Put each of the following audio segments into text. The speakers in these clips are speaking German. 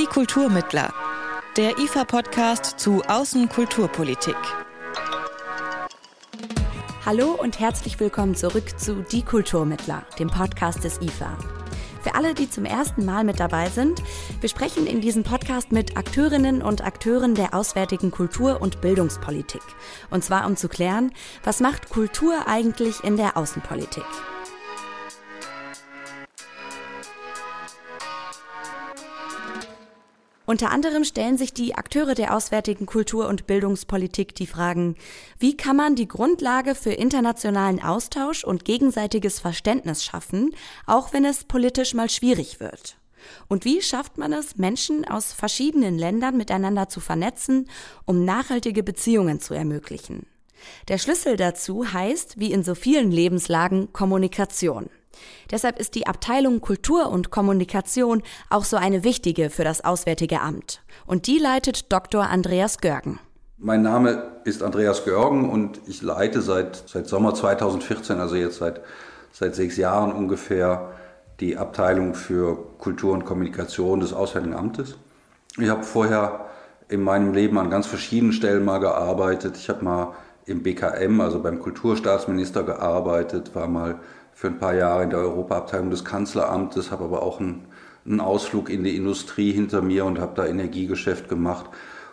Die Kulturmittler. Der IFA-Podcast zu Außenkulturpolitik. Hallo und herzlich willkommen zurück zu Die Kulturmittler, dem Podcast des IFA. Für alle, die zum ersten Mal mit dabei sind, wir sprechen in diesem Podcast mit Akteurinnen und Akteuren der auswärtigen Kultur- und Bildungspolitik. Und zwar um zu klären, was macht Kultur eigentlich in der Außenpolitik? Unter anderem stellen sich die Akteure der auswärtigen Kultur- und Bildungspolitik die Fragen, wie kann man die Grundlage für internationalen Austausch und gegenseitiges Verständnis schaffen, auch wenn es politisch mal schwierig wird? Und wie schafft man es, Menschen aus verschiedenen Ländern miteinander zu vernetzen, um nachhaltige Beziehungen zu ermöglichen? Der Schlüssel dazu heißt, wie in so vielen Lebenslagen, Kommunikation. Deshalb ist die Abteilung Kultur und Kommunikation auch so eine wichtige für das Auswärtige Amt. Und die leitet Dr. Andreas Görgen. Mein Name ist Andreas Görgen und ich leite seit, seit Sommer 2014, also jetzt seit, seit sechs Jahren ungefähr, die Abteilung für Kultur und Kommunikation des Auswärtigen Amtes. Ich habe vorher in meinem Leben an ganz verschiedenen Stellen mal gearbeitet. Ich habe mal im BKM, also beim Kulturstaatsminister gearbeitet, war mal für ein paar Jahre in der Europaabteilung des Kanzleramtes, habe aber auch einen, einen, Ausflug in die Industrie hinter mir und habe da Energiegeschäft gemacht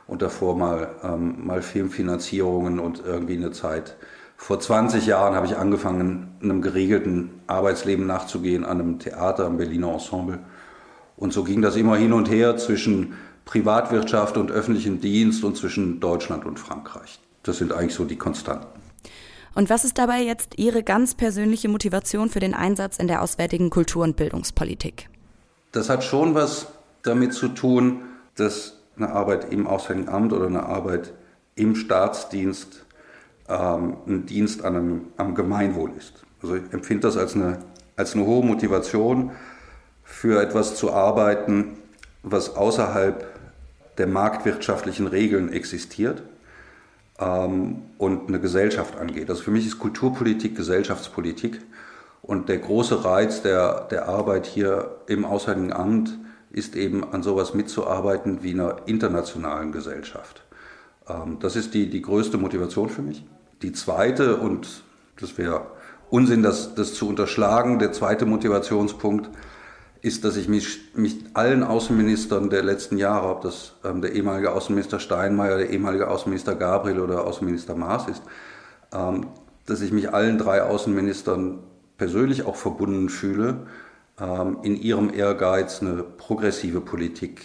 und davor mal, ähm, mal Filmfinanzierungen und irgendwie eine Zeit. Vor 20 Jahren habe ich angefangen, einem geregelten Arbeitsleben nachzugehen an einem Theater am Berliner Ensemble. Und so ging das immer hin und her zwischen Privatwirtschaft und öffentlichem Dienst und zwischen Deutschland und Frankreich. Das sind eigentlich so die Konstanten. Und was ist dabei jetzt Ihre ganz persönliche Motivation für den Einsatz in der auswärtigen Kultur- und Bildungspolitik? Das hat schon was damit zu tun, dass eine Arbeit im Auswärtigen Amt oder eine Arbeit im Staatsdienst ähm, ein Dienst an einem, am Gemeinwohl ist. Also ich empfinde das als eine, als eine hohe Motivation, für etwas zu arbeiten, was außerhalb der marktwirtschaftlichen Regeln existiert ähm, und eine Gesellschaft angeht. Also für mich ist Kulturpolitik Gesellschaftspolitik. Und der große Reiz der, der Arbeit hier im Auswärtigen Amt ist eben an sowas mitzuarbeiten wie einer internationalen Gesellschaft. Ähm, das ist die, die größte Motivation für mich. Die zweite, und das wäre Unsinn, das, das zu unterschlagen, der zweite Motivationspunkt ist, dass ich mich, mich allen Außenministern der letzten Jahre, ob das ähm, der ehemalige Außenminister Steinmeier, der ehemalige Außenminister Gabriel oder Außenminister Maas ist, ähm, dass ich mich allen drei Außenministern persönlich auch verbunden fühle, ähm, in ihrem Ehrgeiz eine progressive Politik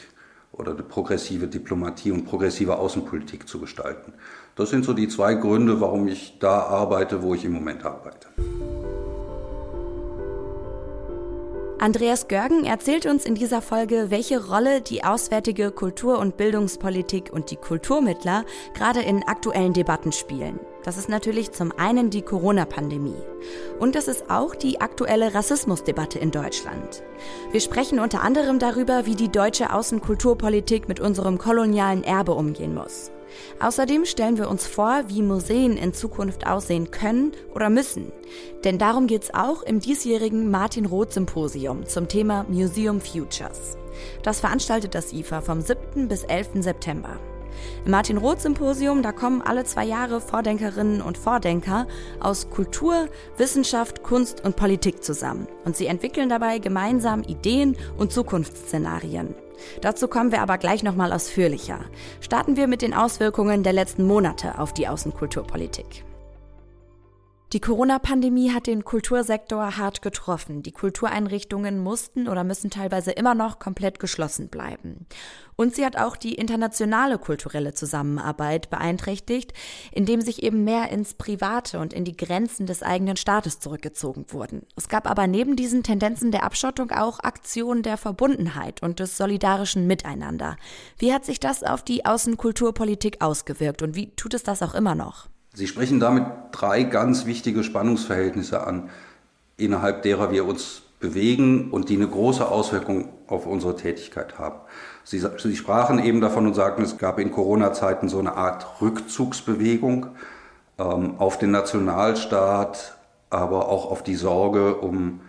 oder eine progressive Diplomatie und progressive Außenpolitik zu gestalten. Das sind so die zwei Gründe, warum ich da arbeite, wo ich im Moment arbeite. Andreas Görgen erzählt uns in dieser Folge, welche Rolle die auswärtige Kultur- und Bildungspolitik und die Kulturmittler gerade in aktuellen Debatten spielen. Das ist natürlich zum einen die Corona-Pandemie. Und das ist auch die aktuelle Rassismusdebatte in Deutschland. Wir sprechen unter anderem darüber, wie die deutsche Außenkulturpolitik mit unserem kolonialen Erbe umgehen muss. Außerdem stellen wir uns vor, wie Museen in Zukunft aussehen können oder müssen. Denn darum geht es auch im diesjährigen Martin Roth Symposium zum Thema Museum Futures. Das veranstaltet das IFA vom 7. bis 11. September. Im Martin Roth Symposium, da kommen alle zwei Jahre Vordenkerinnen und Vordenker aus Kultur, Wissenschaft, Kunst und Politik zusammen. Und sie entwickeln dabei gemeinsam Ideen und Zukunftsszenarien. Dazu kommen wir aber gleich nochmal ausführlicher. Starten wir mit den Auswirkungen der letzten Monate auf die Außenkulturpolitik. Die Corona-Pandemie hat den Kultursektor hart getroffen. Die Kultureinrichtungen mussten oder müssen teilweise immer noch komplett geschlossen bleiben. Und sie hat auch die internationale kulturelle Zusammenarbeit beeinträchtigt, indem sich eben mehr ins Private und in die Grenzen des eigenen Staates zurückgezogen wurden. Es gab aber neben diesen Tendenzen der Abschottung auch Aktionen der Verbundenheit und des solidarischen Miteinander. Wie hat sich das auf die Außenkulturpolitik ausgewirkt und wie tut es das auch immer noch? Sie sprechen damit drei ganz wichtige Spannungsverhältnisse an, innerhalb derer wir uns bewegen und die eine große Auswirkung auf unsere Tätigkeit haben. Sie, Sie sprachen eben davon und sagten, es gab in Corona-Zeiten so eine Art Rückzugsbewegung ähm, auf den Nationalstaat, aber auch auf die Sorge um,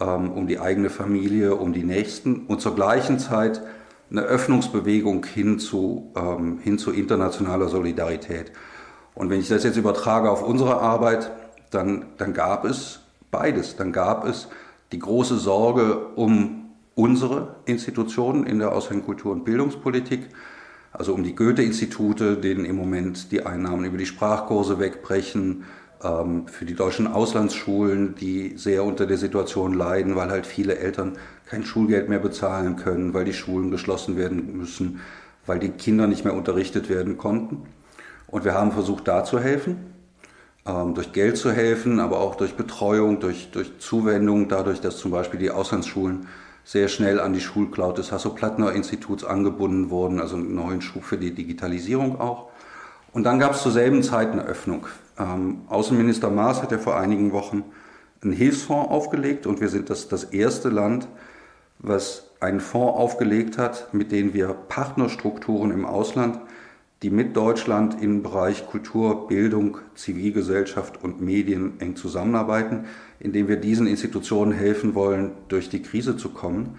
ähm, um die eigene Familie, um die Nächsten. Und zur gleichen Zeit eine Öffnungsbewegung hin zu, ähm, hin zu internationaler Solidarität. Und wenn ich das jetzt übertrage auf unsere Arbeit, dann, dann gab es beides. Dann gab es die große Sorge um unsere Institutionen in der Ausländischen Kultur- und Bildungspolitik, also um die Goethe-Institute, denen im Moment die Einnahmen über die Sprachkurse wegbrechen, ähm, für die deutschen Auslandsschulen, die sehr unter der Situation leiden, weil halt viele Eltern kein Schulgeld mehr bezahlen können, weil die Schulen geschlossen werden müssen, weil die Kinder nicht mehr unterrichtet werden konnten. Und wir haben versucht, da zu helfen, ähm, durch Geld zu helfen, aber auch durch Betreuung, durch, durch Zuwendung, dadurch, dass zum Beispiel die Auslandsschulen sehr schnell an die Schulcloud des Hasso-Plattner-Instituts angebunden wurden, also einen neuen Schub für die Digitalisierung auch. Und dann gab es zur selben Zeit eine Öffnung. Ähm, Außenminister Maas hat ja vor einigen Wochen einen Hilfsfonds aufgelegt und wir sind das, das erste Land, was einen Fonds aufgelegt hat, mit dem wir Partnerstrukturen im Ausland die mit Deutschland im Bereich Kultur, Bildung, Zivilgesellschaft und Medien eng zusammenarbeiten, indem wir diesen Institutionen helfen wollen, durch die Krise zu kommen.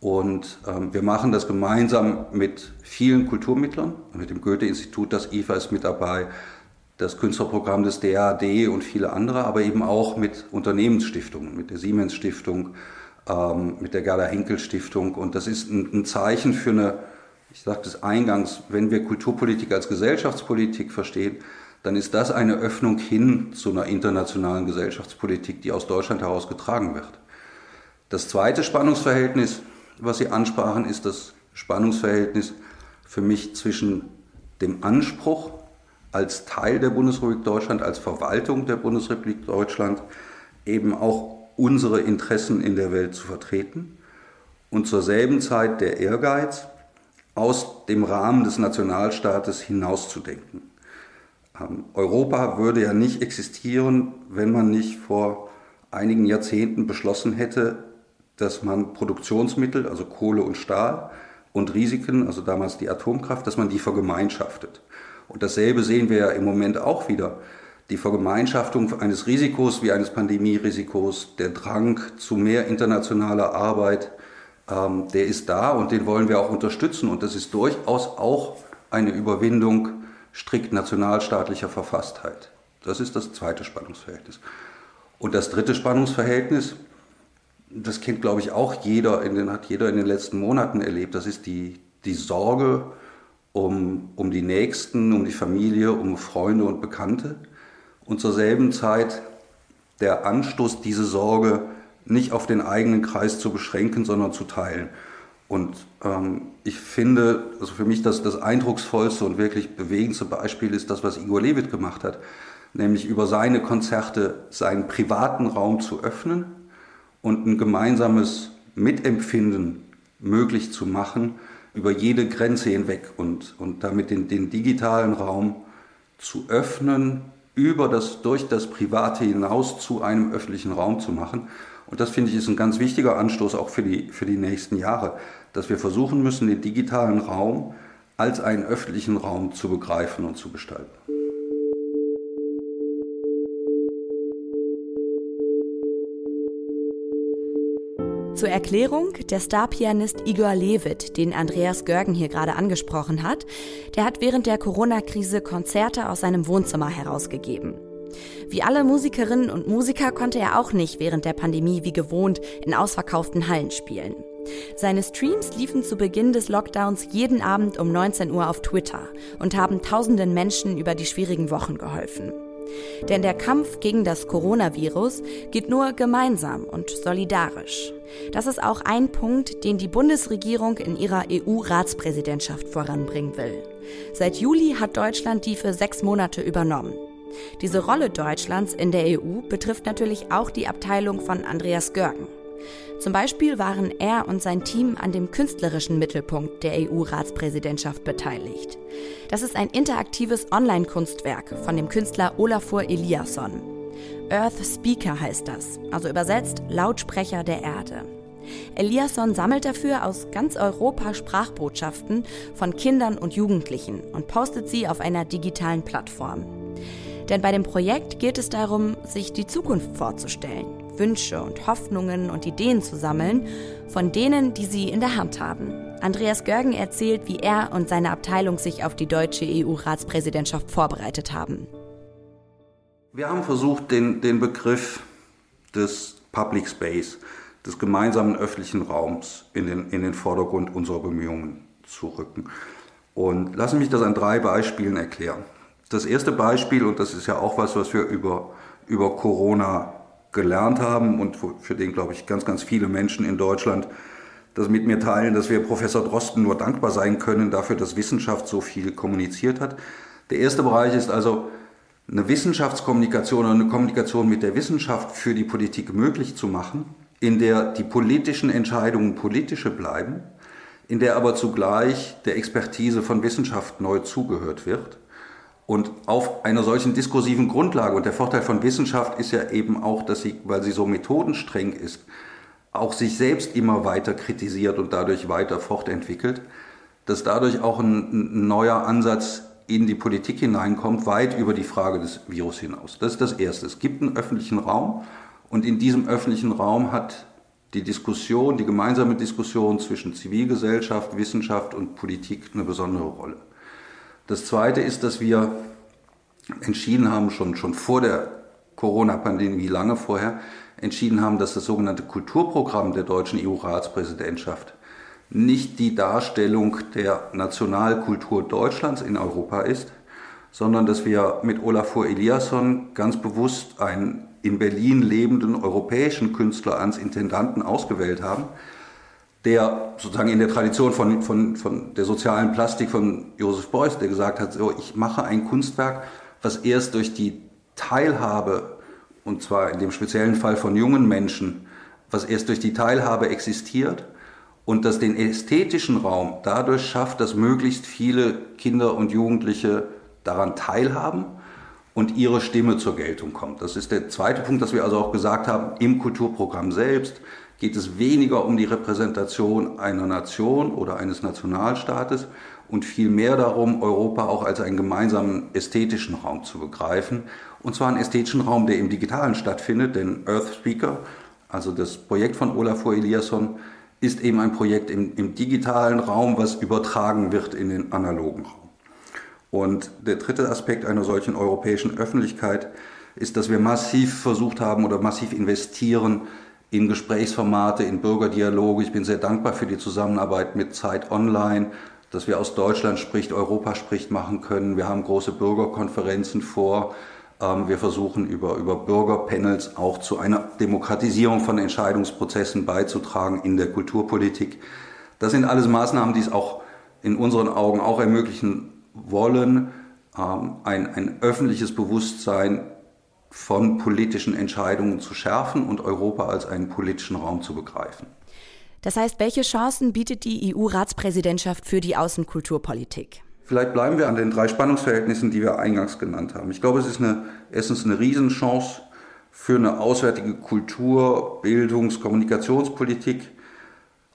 Und ähm, wir machen das gemeinsam mit vielen Kulturmittlern, mit dem Goethe-Institut, das IFA ist mit dabei, das Künstlerprogramm des DAAD und viele andere, aber eben auch mit Unternehmensstiftungen, mit der Siemens Stiftung, ähm, mit der Gerda Henkel Stiftung. Und das ist ein, ein Zeichen für eine ich sagte es eingangs, wenn wir Kulturpolitik als Gesellschaftspolitik verstehen, dann ist das eine Öffnung hin zu einer internationalen Gesellschaftspolitik, die aus Deutschland heraus getragen wird. Das zweite Spannungsverhältnis, was Sie ansprachen, ist das Spannungsverhältnis für mich zwischen dem Anspruch als Teil der Bundesrepublik Deutschland, als Verwaltung der Bundesrepublik Deutschland, eben auch unsere Interessen in der Welt zu vertreten und zur selben Zeit der Ehrgeiz, aus dem Rahmen des Nationalstaates hinauszudenken. Ähm, Europa würde ja nicht existieren, wenn man nicht vor einigen Jahrzehnten beschlossen hätte, dass man Produktionsmittel, also Kohle und Stahl und Risiken, also damals die Atomkraft, dass man die vergemeinschaftet. Und dasselbe sehen wir ja im Moment auch wieder. Die Vergemeinschaftung eines Risikos wie eines Pandemierisikos, der Drang zu mehr internationaler Arbeit, ähm, der ist da und den wollen wir auch unterstützen. Und das ist durchaus auch eine Überwindung strikt nationalstaatlicher Verfasstheit. Das ist das zweite Spannungsverhältnis. Und das dritte Spannungsverhältnis, das kennt, glaube ich, auch jeder, in den, hat jeder in den letzten Monaten erlebt. Das ist die, die Sorge um, um die Nächsten, um die Familie, um Freunde und Bekannte. Und zur selben Zeit der Anstoß, diese Sorge nicht auf den eigenen Kreis zu beschränken, sondern zu teilen. Und ähm, ich finde, also für mich das, das eindrucksvollste und wirklich bewegendste Beispiel ist das, was Igor Levit gemacht hat, nämlich über seine Konzerte seinen privaten Raum zu öffnen und ein gemeinsames Mitempfinden möglich zu machen über jede Grenze hinweg und, und damit den, den digitalen Raum zu öffnen, über das, durch das Private hinaus zu einem öffentlichen Raum zu machen. Und das finde ich ist ein ganz wichtiger Anstoß auch für die, für die nächsten Jahre, dass wir versuchen müssen, den digitalen Raum als einen öffentlichen Raum zu begreifen und zu gestalten. Zur Erklärung, der Starpianist Igor Levit, den Andreas Görgen hier gerade angesprochen hat, der hat während der Corona-Krise Konzerte aus seinem Wohnzimmer herausgegeben. Wie alle Musikerinnen und Musiker konnte er auch nicht während der Pandemie wie gewohnt in ausverkauften Hallen spielen. Seine Streams liefen zu Beginn des Lockdowns jeden Abend um 19 Uhr auf Twitter und haben tausenden Menschen über die schwierigen Wochen geholfen. Denn der Kampf gegen das Coronavirus geht nur gemeinsam und solidarisch. Das ist auch ein Punkt, den die Bundesregierung in ihrer EU-Ratspräsidentschaft voranbringen will. Seit Juli hat Deutschland die für sechs Monate übernommen. Diese Rolle Deutschlands in der EU betrifft natürlich auch die Abteilung von Andreas Görgen. Zum Beispiel waren er und sein Team an dem künstlerischen Mittelpunkt der EU-Ratspräsidentschaft beteiligt. Das ist ein interaktives Online-Kunstwerk von dem Künstler Olafur Eliasson. Earth Speaker heißt das, also übersetzt Lautsprecher der Erde. Eliasson sammelt dafür aus ganz Europa Sprachbotschaften von Kindern und Jugendlichen und postet sie auf einer digitalen Plattform. Denn bei dem Projekt geht es darum, sich die Zukunft vorzustellen. Wünsche und Hoffnungen und Ideen zu sammeln, von denen, die sie in der Hand haben. Andreas Görgen erzählt, wie er und seine Abteilung sich auf die deutsche EU-Ratspräsidentschaft vorbereitet haben. Wir haben versucht, den, den Begriff des Public Space, des gemeinsamen öffentlichen Raums in den, in den Vordergrund unserer Bemühungen zu rücken. Und lassen mich das an drei Beispielen erklären. Das erste Beispiel, und das ist ja auch was, was wir über, über Corona gelernt haben und für den, glaube ich, ganz, ganz viele Menschen in Deutschland das mit mir teilen, dass wir Professor Drosten nur dankbar sein können dafür, dass Wissenschaft so viel kommuniziert hat. Der erste Bereich ist also eine Wissenschaftskommunikation oder eine Kommunikation mit der Wissenschaft für die Politik möglich zu machen, in der die politischen Entscheidungen politische bleiben, in der aber zugleich der Expertise von Wissenschaft neu zugehört wird. Und auf einer solchen diskursiven Grundlage, und der Vorteil von Wissenschaft ist ja eben auch, dass sie, weil sie so methodenstreng ist, auch sich selbst immer weiter kritisiert und dadurch weiter fortentwickelt, dass dadurch auch ein, ein neuer Ansatz in die Politik hineinkommt, weit über die Frage des Virus hinaus. Das ist das Erste. Es gibt einen öffentlichen Raum und in diesem öffentlichen Raum hat die Diskussion, die gemeinsame Diskussion zwischen Zivilgesellschaft, Wissenschaft und Politik eine besondere Rolle. Das Zweite ist, dass wir entschieden haben, schon, schon vor der Corona-Pandemie, lange vorher, entschieden haben, dass das sogenannte Kulturprogramm der deutschen EU-Ratspräsidentschaft nicht die Darstellung der Nationalkultur Deutschlands in Europa ist, sondern dass wir mit Olafur Eliasson ganz bewusst einen in Berlin lebenden europäischen Künstler ans Intendanten ausgewählt haben, der sozusagen in der Tradition von, von, von der sozialen Plastik von Josef Beuys, der gesagt hat, so, ich mache ein Kunstwerk, was erst durch die Teilhabe, und zwar in dem speziellen Fall von jungen Menschen, was erst durch die Teilhabe existiert und das den ästhetischen Raum dadurch schafft, dass möglichst viele Kinder und Jugendliche daran teilhaben und ihre Stimme zur Geltung kommt. Das ist der zweite Punkt, dass wir also auch gesagt haben, im Kulturprogramm selbst geht es weniger um die Repräsentation einer Nation oder eines Nationalstaates und vielmehr darum, Europa auch als einen gemeinsamen ästhetischen Raum zu begreifen. Und zwar einen ästhetischen Raum, der im Digitalen stattfindet, denn Earth Speaker, also das Projekt von Olafur Eliasson, ist eben ein Projekt im, im digitalen Raum, was übertragen wird in den analogen Raum. Und der dritte Aspekt einer solchen europäischen Öffentlichkeit ist, dass wir massiv versucht haben oder massiv investieren in Gesprächsformate, in Bürgerdialoge. Ich bin sehr dankbar für die Zusammenarbeit mit Zeit Online, dass wir aus Deutschland spricht, Europa spricht machen können. Wir haben große Bürgerkonferenzen vor. Ähm, wir versuchen über, über Bürgerpanels auch zu einer Demokratisierung von Entscheidungsprozessen beizutragen in der Kulturpolitik. Das sind alles Maßnahmen, die es auch in unseren Augen auch ermöglichen wollen, ähm, ein, ein öffentliches Bewusstsein von politischen Entscheidungen zu schärfen und Europa als einen politischen Raum zu begreifen. Das heißt, welche Chancen bietet die EU-Ratspräsidentschaft für die Außenkulturpolitik? Vielleicht bleiben wir an den drei Spannungsverhältnissen, die wir eingangs genannt haben. Ich glaube, es ist eine, erstens eine Riesenchance für eine auswärtige Kultur, Bildungs-, Kommunikationspolitik,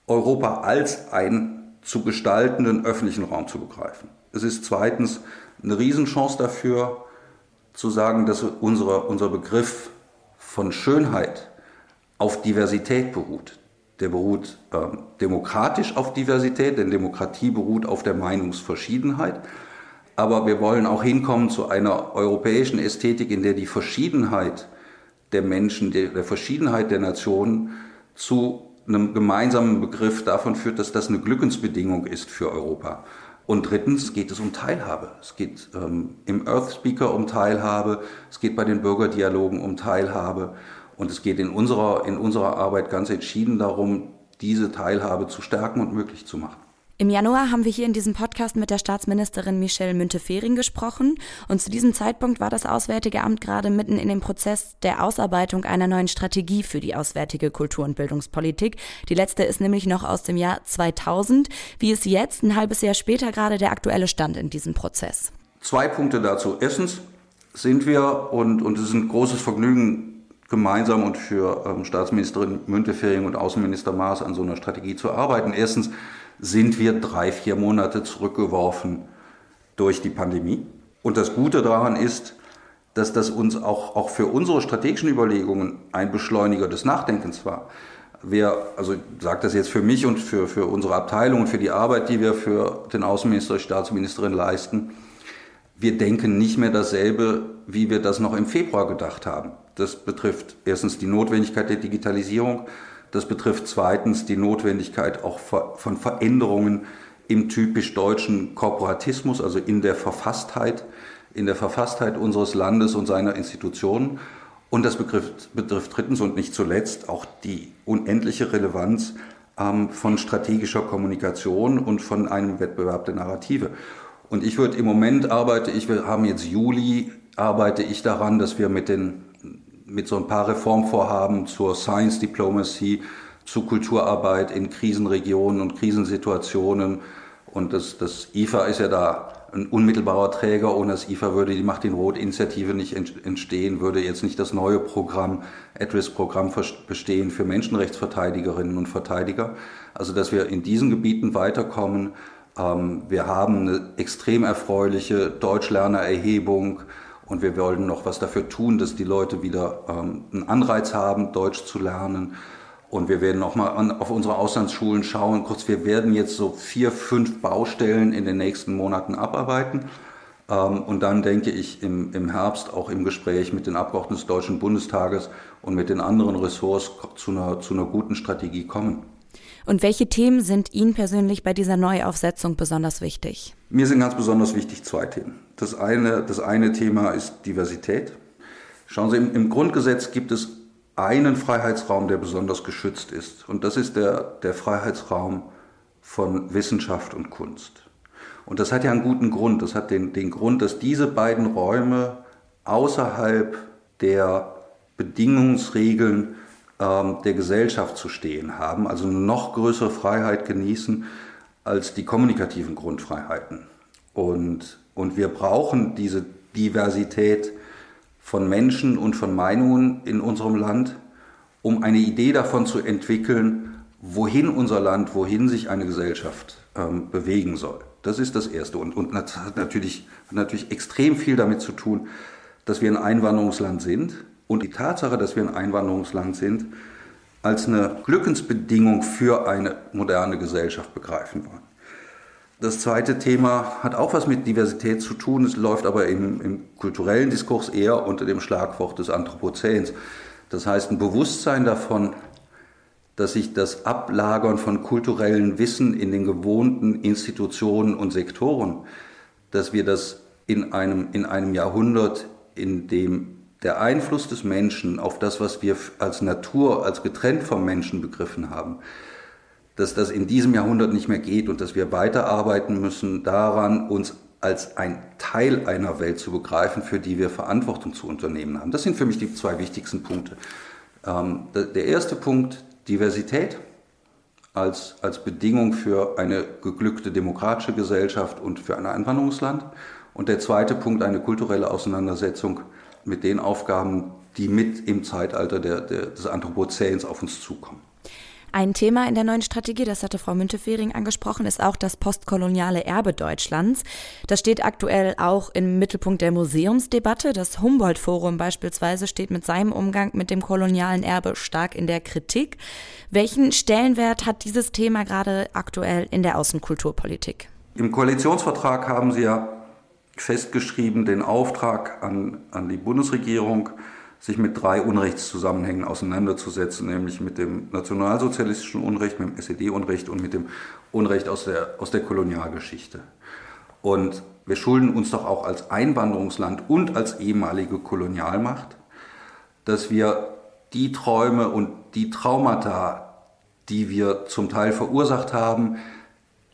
Europa als einen zu gestaltenden öffentlichen Raum zu begreifen. Es ist zweitens eine Riesenchance dafür, zu sagen, dass unsere, unser Begriff von Schönheit auf Diversität beruht der beruht äh, demokratisch auf Diversität, denn Demokratie beruht auf der Meinungsverschiedenheit. Aber wir wollen auch hinkommen zu einer europäischen Ästhetik, in der die Verschiedenheit der Menschen, der, der Verschiedenheit der Nationen zu einem gemeinsamen Begriff davon führt, dass das eine Glückensbedingung ist für Europa. Und drittens geht es um Teilhabe. Es geht ähm, im Earth Speaker um Teilhabe, es geht bei den Bürgerdialogen um Teilhabe. Und es geht in unserer, in unserer Arbeit ganz entschieden darum, diese Teilhabe zu stärken und möglich zu machen. Im Januar haben wir hier in diesem Podcast mit der Staatsministerin Michelle Müntefering gesprochen und zu diesem Zeitpunkt war das Auswärtige Amt gerade mitten in dem Prozess der Ausarbeitung einer neuen Strategie für die auswärtige Kultur- und Bildungspolitik. Die letzte ist nämlich noch aus dem Jahr 2000. Wie ist jetzt, ein halbes Jahr später, gerade der aktuelle Stand in diesem Prozess? Zwei Punkte dazu. Erstens sind wir, und, und es ist ein großes Vergnügen, gemeinsam und für ähm, Staatsministerin Müntefering und Außenminister Maas an so einer Strategie zu arbeiten. Erstens sind wir drei, vier Monate zurückgeworfen durch die Pandemie. Und das Gute daran ist, dass das uns auch, auch für unsere strategischen Überlegungen ein Beschleuniger des Nachdenkens war. Wir, also ich sage das jetzt für mich und für, für unsere Abteilung und für die Arbeit, die wir für den Außenminister, Staatsministerin leisten, wir denken nicht mehr dasselbe, wie wir das noch im Februar gedacht haben. Das betrifft erstens die Notwendigkeit der Digitalisierung, das betrifft zweitens die Notwendigkeit auch von Veränderungen im typisch deutschen Korporatismus, also in der Verfasstheit, in der Verfasstheit unseres Landes und seiner Institutionen. Und das betrifft, betrifft drittens und nicht zuletzt auch die unendliche Relevanz ähm, von strategischer Kommunikation und von einem Wettbewerb der Narrative. Und ich würde im Moment arbeite ich, wir haben jetzt Juli, arbeite ich daran, dass wir mit den mit so ein paar Reformvorhaben zur Science Diplomacy, zu Kulturarbeit in Krisenregionen und Krisensituationen. Und das, das IFA ist ja da ein unmittelbarer Träger. Ohne das IFA würde die Macht in Rot-Initiative nicht entstehen, würde jetzt nicht das neue Programm, At-Risk-Programm bestehen für Menschenrechtsverteidigerinnen und Verteidiger. Also, dass wir in diesen Gebieten weiterkommen. Ähm, wir haben eine extrem erfreuliche Deutschlernererhebung und wir wollen noch was dafür tun, dass die Leute wieder ähm, einen Anreiz haben, Deutsch zu lernen. Und wir werden noch mal auf unsere Auslandsschulen schauen. Kurz, wir werden jetzt so vier, fünf Baustellen in den nächsten Monaten abarbeiten. Ähm, und dann denke ich im, im Herbst auch im Gespräch mit den Abgeordneten des Deutschen Bundestages und mit den anderen Ressorts zu einer, zu einer guten Strategie kommen. Und welche Themen sind Ihnen persönlich bei dieser Neuaufsetzung besonders wichtig? Mir sind ganz besonders wichtig zwei Themen. Das eine, das eine Thema ist Diversität. Schauen Sie, im, im Grundgesetz gibt es einen Freiheitsraum, der besonders geschützt ist. Und das ist der, der Freiheitsraum von Wissenschaft und Kunst. Und das hat ja einen guten Grund. Das hat den, den Grund, dass diese beiden Räume außerhalb der Bedingungsregeln ähm, der Gesellschaft zu stehen haben, also eine noch größere Freiheit genießen als die kommunikativen Grundfreiheiten. Und, und wir brauchen diese Diversität von Menschen und von Meinungen in unserem Land, um eine Idee davon zu entwickeln, wohin unser Land, wohin sich eine Gesellschaft ähm, bewegen soll. Das ist das Erste. Und, und das hat natürlich, hat natürlich extrem viel damit zu tun, dass wir ein Einwanderungsland sind. Und die Tatsache, dass wir ein Einwanderungsland sind, als eine Glückensbedingung für eine moderne Gesellschaft begreifen wollen. Das zweite Thema hat auch was mit Diversität zu tun. Es läuft aber im, im kulturellen Diskurs eher unter dem Schlagwort des Anthropozäns. Das heißt, ein Bewusstsein davon, dass sich das Ablagern von kulturellem Wissen in den gewohnten Institutionen und Sektoren, dass wir das in einem, in einem Jahrhundert, in dem der Einfluss des Menschen auf das, was wir als Natur, als getrennt vom Menschen begriffen haben, dass das in diesem Jahrhundert nicht mehr geht und dass wir weiterarbeiten müssen daran, uns als ein Teil einer Welt zu begreifen, für die wir Verantwortung zu unternehmen haben. Das sind für mich die zwei wichtigsten Punkte. Ähm, der erste Punkt, Diversität als, als Bedingung für eine geglückte demokratische Gesellschaft und für ein Einwanderungsland. Und der zweite Punkt, eine kulturelle Auseinandersetzung mit den Aufgaben, die mit im Zeitalter der, der, des Anthropozäns auf uns zukommen. Ein Thema in der neuen Strategie, das hatte Frau Müntefering angesprochen, ist auch das postkoloniale Erbe Deutschlands. Das steht aktuell auch im Mittelpunkt der Museumsdebatte. Das Humboldt-Forum beispielsweise steht mit seinem Umgang mit dem kolonialen Erbe stark in der Kritik. Welchen Stellenwert hat dieses Thema gerade aktuell in der Außenkulturpolitik? Im Koalitionsvertrag haben Sie ja festgeschrieben den Auftrag an, an die Bundesregierung, sich mit drei Unrechtszusammenhängen auseinanderzusetzen, nämlich mit dem nationalsozialistischen Unrecht, mit dem SED-Unrecht und mit dem Unrecht aus der, aus der Kolonialgeschichte. Und wir schulden uns doch auch als Einwanderungsland und als ehemalige Kolonialmacht, dass wir die Träume und die Traumata, die wir zum Teil verursacht haben,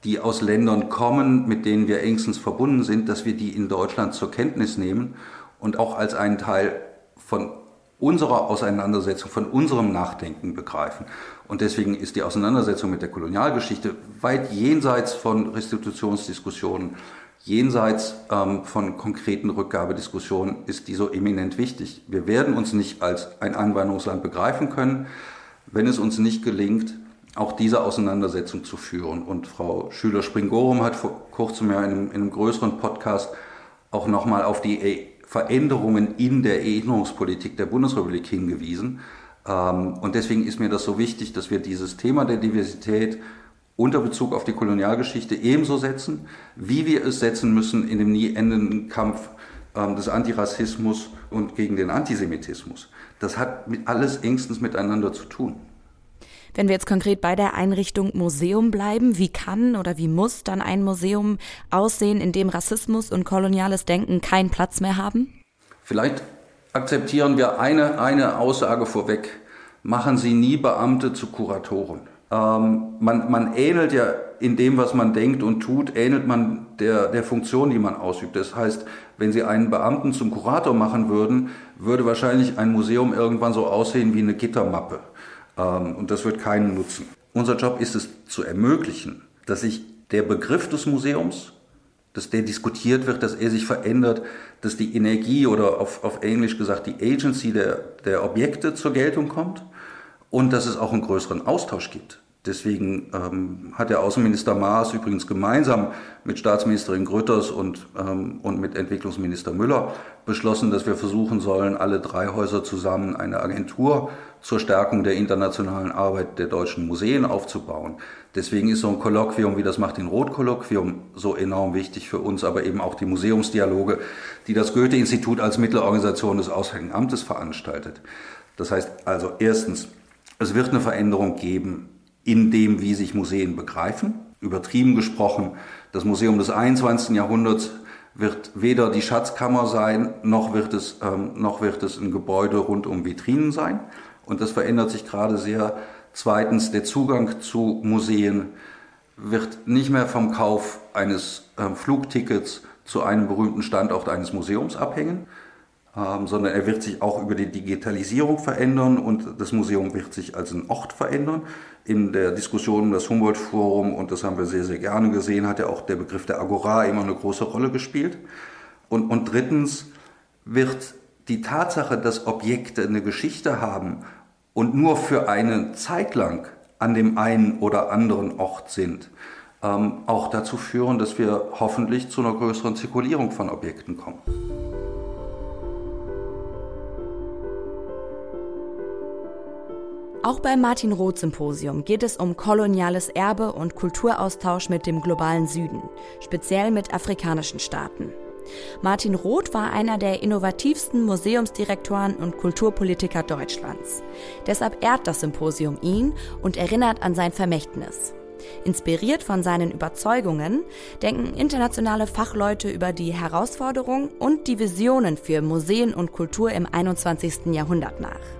die aus Ländern kommen, mit denen wir engstens verbunden sind, dass wir die in Deutschland zur Kenntnis nehmen und auch als einen Teil von unserer Auseinandersetzung, von unserem Nachdenken begreifen. Und deswegen ist die Auseinandersetzung mit der Kolonialgeschichte weit jenseits von Restitutionsdiskussionen, jenseits ähm, von konkreten Rückgabediskussionen, ist die so eminent wichtig. Wir werden uns nicht als ein Einwanderungsland begreifen können, wenn es uns nicht gelingt, auch diese Auseinandersetzung zu führen. Und Frau Schüler-Springorum hat vor kurzem ja in einem, in einem größeren Podcast auch nochmal auf die Veränderungen in der Erinnerungspolitik der Bundesrepublik hingewiesen. Ähm, und deswegen ist mir das so wichtig, dass wir dieses Thema der Diversität unter Bezug auf die Kolonialgeschichte ebenso setzen, wie wir es setzen müssen in dem nie endenden Kampf ähm, des Antirassismus und gegen den Antisemitismus. Das hat alles engstens miteinander zu tun. Wenn wir jetzt konkret bei der Einrichtung Museum bleiben, wie kann oder wie muss dann ein Museum aussehen, in dem Rassismus und koloniales Denken keinen Platz mehr haben? Vielleicht akzeptieren wir eine, eine Aussage vorweg. Machen Sie nie Beamte zu Kuratoren. Ähm, man, man ähnelt ja in dem, was man denkt und tut, ähnelt man der, der Funktion, die man ausübt. Das heißt, wenn Sie einen Beamten zum Kurator machen würden, würde wahrscheinlich ein Museum irgendwann so aussehen wie eine Gittermappe. Ähm, und das wird keinen nutzen. Unser Job ist es zu ermöglichen, dass sich der Begriff des Museums, dass der diskutiert wird, dass er sich verändert, dass die Energie oder auf, auf Englisch gesagt die Agency der, der Objekte zur Geltung kommt und dass es auch einen größeren Austausch gibt. Deswegen ähm, hat der Außenminister Maas übrigens gemeinsam mit Staatsministerin Grütters und, ähm, und mit Entwicklungsminister Müller beschlossen, dass wir versuchen sollen, alle drei Häuser zusammen eine Agentur zur Stärkung der internationalen Arbeit der deutschen Museen aufzubauen. Deswegen ist so ein Kolloquium wie das Martin-Roth-Kolloquium so enorm wichtig für uns, aber eben auch die Museumsdialoge, die das Goethe-Institut als Mittelorganisation des Auswärtigen Amtes veranstaltet. Das heißt also erstens, es wird eine Veränderung geben in dem, wie sich Museen begreifen. Übertrieben gesprochen, das Museum des 21. Jahrhunderts wird weder die Schatzkammer sein, noch wird es, ähm, noch wird es ein Gebäude rund um Vitrinen sein. Und das verändert sich gerade sehr. Zweitens, der Zugang zu Museen wird nicht mehr vom Kauf eines ähm, Flugtickets zu einem berühmten Standort eines Museums abhängen, sondern er wird sich auch über die Digitalisierung verändern und das Museum wird sich als ein Ort verändern. In der Diskussion um das Humboldt-Forum, und das haben wir sehr, sehr gerne gesehen, hat ja auch der Begriff der Agora immer eine große Rolle gespielt. Und, und drittens wird die Tatsache, dass Objekte eine Geschichte haben und nur für eine Zeit lang an dem einen oder anderen Ort sind, ähm, auch dazu führen, dass wir hoffentlich zu einer größeren Zirkulierung von Objekten kommen. Auch beim Martin Roth Symposium geht es um koloniales Erbe und Kulturaustausch mit dem globalen Süden, speziell mit afrikanischen Staaten. Martin Roth war einer der innovativsten Museumsdirektoren und Kulturpolitiker Deutschlands. Deshalb ehrt das Symposium ihn und erinnert an sein Vermächtnis. Inspiriert von seinen Überzeugungen denken internationale Fachleute über die Herausforderungen und die Visionen für Museen und Kultur im 21. Jahrhundert nach.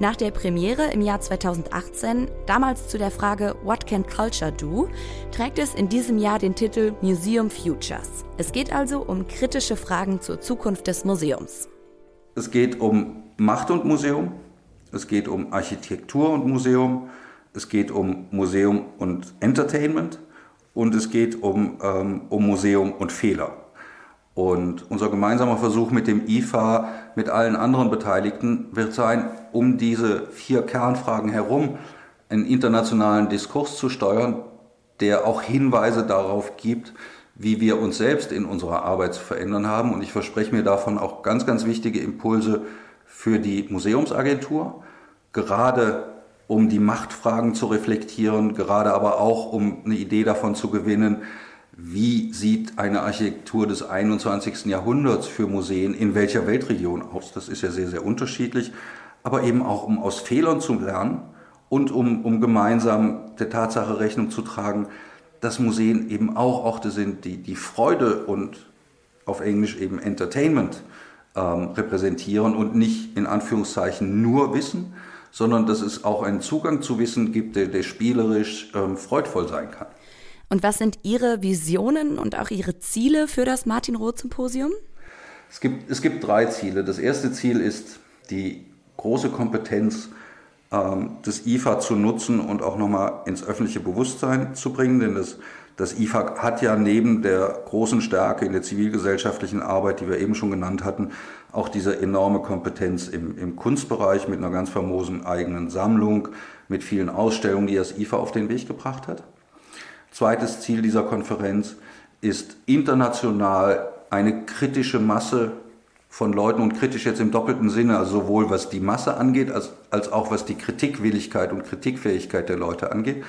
Nach der Premiere im Jahr 2018, damals zu der Frage What can Culture do, trägt es in diesem Jahr den Titel Museum Futures. Es geht also um kritische Fragen zur Zukunft des Museums. Es geht um Macht und Museum, es geht um Architektur und Museum, es geht um Museum und Entertainment und es geht um, ähm, um Museum und Fehler. Und unser gemeinsamer Versuch mit dem IFA, mit allen anderen Beteiligten, wird sein, um diese vier Kernfragen herum einen internationalen Diskurs zu steuern, der auch Hinweise darauf gibt, wie wir uns selbst in unserer Arbeit zu verändern haben. Und ich verspreche mir davon auch ganz, ganz wichtige Impulse für die Museumsagentur, gerade um die Machtfragen zu reflektieren, gerade aber auch um eine Idee davon zu gewinnen, wie sieht eine Architektur des 21. Jahrhunderts für Museen in welcher Weltregion aus? Das ist ja sehr, sehr unterschiedlich, aber eben auch um aus Fehlern zu lernen und um, um gemeinsam der Tatsache Rechnung zu tragen, dass Museen eben auch Orte sind, die die Freude und auf Englisch eben Entertainment ähm, repräsentieren und nicht in Anführungszeichen nur Wissen, sondern dass es auch einen Zugang zu Wissen gibt, der, der spielerisch ähm, freudvoll sein kann. Und was sind Ihre Visionen und auch Ihre Ziele für das Martin Roth Symposium? Es gibt, es gibt drei Ziele. Das erste Ziel ist, die große Kompetenz ähm, des IFA zu nutzen und auch nochmal ins öffentliche Bewusstsein zu bringen. Denn das, das IFA hat ja neben der großen Stärke in der zivilgesellschaftlichen Arbeit, die wir eben schon genannt hatten, auch diese enorme Kompetenz im, im Kunstbereich mit einer ganz famosen eigenen Sammlung, mit vielen Ausstellungen, die das IFA auf den Weg gebracht hat. Zweites Ziel dieser Konferenz ist international eine kritische Masse von Leuten und kritisch jetzt im doppelten Sinne, also sowohl was die Masse angeht, als, als auch was die Kritikwilligkeit und Kritikfähigkeit der Leute angeht,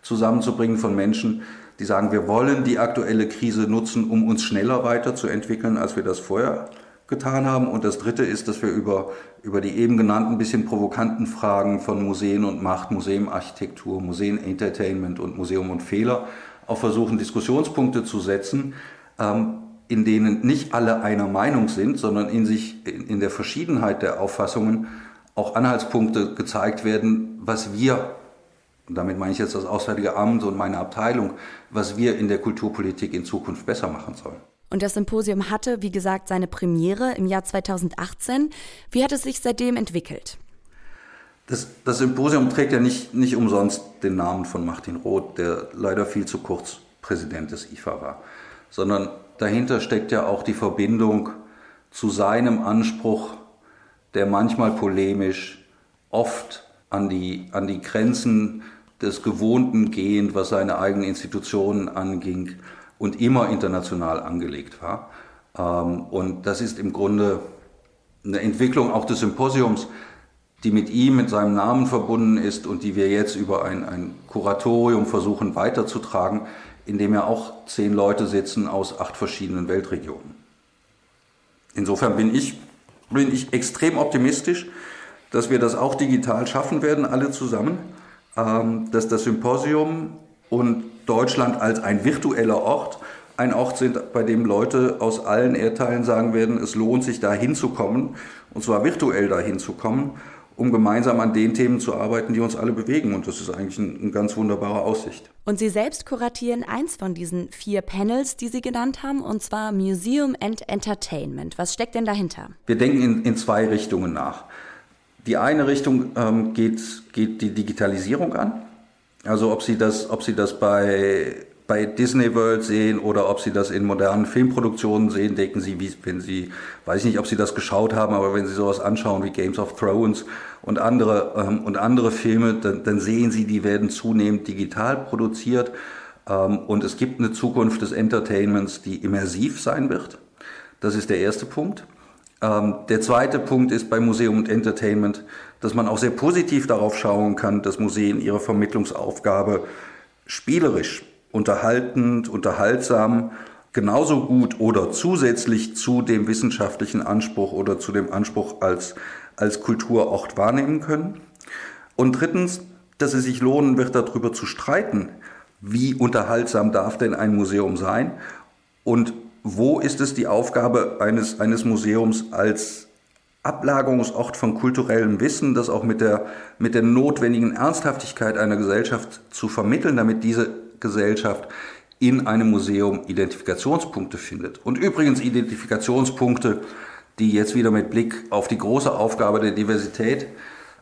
zusammenzubringen von Menschen, die sagen, wir wollen die aktuelle Krise nutzen, um uns schneller weiterzuentwickeln, als wir das vorher getan haben. Und das Dritte ist, dass wir über, über die eben genannten bisschen provokanten Fragen von Museen und Macht, Museumarchitektur, Museen-Entertainment und Museum und Fehler auch versuchen, Diskussionspunkte zu setzen, ähm, in denen nicht alle einer Meinung sind, sondern in sich, in der Verschiedenheit der Auffassungen auch Anhaltspunkte gezeigt werden, was wir, damit meine ich jetzt das Auswärtige Amt und meine Abteilung, was wir in der Kulturpolitik in Zukunft besser machen sollen. Und das Symposium hatte, wie gesagt, seine Premiere im Jahr 2018. Wie hat es sich seitdem entwickelt? Das, das, Symposium trägt ja nicht, nicht umsonst den Namen von Martin Roth, der leider viel zu kurz Präsident des IFA war, sondern dahinter steckt ja auch die Verbindung zu seinem Anspruch, der manchmal polemisch, oft an die, an die Grenzen des Gewohnten gehend, was seine eigenen Institutionen anging, und immer international angelegt war. Ähm, und das ist im Grunde eine Entwicklung auch des Symposiums, die mit ihm, mit seinem Namen verbunden ist und die wir jetzt über ein, ein Kuratorium versuchen weiterzutragen, in dem ja auch zehn Leute sitzen aus acht verschiedenen Weltregionen. Insofern bin ich, bin ich extrem optimistisch, dass wir das auch digital schaffen werden, alle zusammen, ähm, dass das Symposium und Deutschland als ein virtueller Ort ein Ort sind, bei dem Leute aus allen Erdteilen sagen werden, es lohnt sich da hinzukommen, und zwar virtuell da hinzukommen, um gemeinsam an den Themen zu arbeiten, die uns alle bewegen. Und das ist eigentlich eine ein ganz wunderbare Aussicht. Und Sie selbst kuratieren eins von diesen vier Panels, die Sie genannt haben, und zwar Museum and Entertainment. Was steckt denn dahinter? Wir denken in, in zwei Richtungen nach. Die eine Richtung ähm, geht, geht die Digitalisierung an. Also ob Sie das, ob Sie das bei, bei Disney World sehen oder ob Sie das in modernen Filmproduktionen sehen, denken Sie, wie, wenn Sie, weiß ich nicht, ob Sie das geschaut haben, aber wenn Sie sowas anschauen wie Games of Thrones und andere, ähm, und andere Filme, dann, dann sehen Sie, die werden zunehmend digital produziert. Ähm, und es gibt eine Zukunft des Entertainments, die immersiv sein wird. Das ist der erste Punkt. Ähm, der zweite Punkt ist bei Museum und Entertainment, dass man auch sehr positiv darauf schauen kann, dass Museen ihre Vermittlungsaufgabe spielerisch, unterhaltend, unterhaltsam, genauso gut oder zusätzlich zu dem wissenschaftlichen Anspruch oder zu dem Anspruch als, als Kulturort wahrnehmen können. Und drittens, dass es sich lohnen wird, darüber zu streiten, wie unterhaltsam darf denn ein Museum sein und wo ist es die Aufgabe eines, eines Museums als Ablagerungsort von kulturellem Wissen, das auch mit der, mit der notwendigen Ernsthaftigkeit einer Gesellschaft zu vermitteln, damit diese Gesellschaft in einem Museum Identifikationspunkte findet. Und übrigens Identifikationspunkte, die jetzt wieder mit Blick auf die große Aufgabe der Diversität,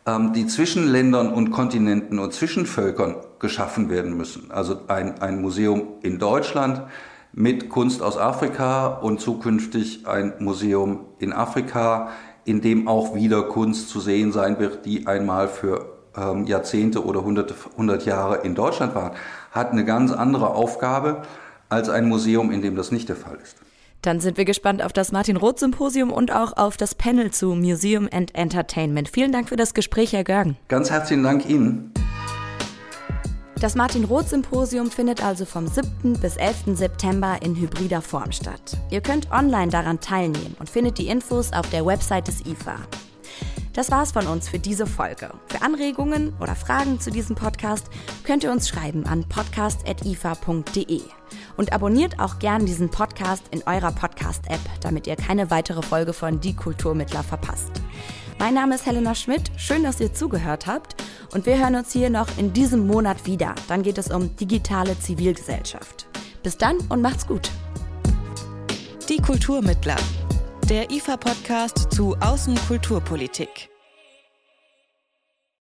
ähm, die zwischen Ländern und Kontinenten und zwischen Völkern geschaffen werden müssen. Also ein, ein Museum in Deutschland, mit Kunst aus Afrika und zukünftig ein Museum in Afrika, in dem auch wieder Kunst zu sehen sein wird, die einmal für ähm, Jahrzehnte oder hunderte, hundert Jahre in Deutschland war, hat eine ganz andere Aufgabe als ein Museum, in dem das nicht der Fall ist. Dann sind wir gespannt auf das Martin Roth Symposium und auch auf das Panel zu Museum and Entertainment. Vielen Dank für das Gespräch, Herr Görgen. Ganz herzlichen Dank Ihnen. Das Martin-Roth-Symposium findet also vom 7. bis 11. September in hybrider Form statt. Ihr könnt online daran teilnehmen und findet die Infos auf der Website des IFA. Das war's von uns für diese Folge. Für Anregungen oder Fragen zu diesem Podcast könnt ihr uns schreiben an podcast.ifa.de. Und abonniert auch gern diesen Podcast in eurer Podcast-App, damit ihr keine weitere Folge von Die Kulturmittler verpasst. Mein Name ist Helena Schmidt. Schön, dass ihr zugehört habt. Und wir hören uns hier noch in diesem Monat wieder. Dann geht es um digitale Zivilgesellschaft. Bis dann und macht's gut. Die Kulturmittler. Der IFA-Podcast zu Außenkulturpolitik.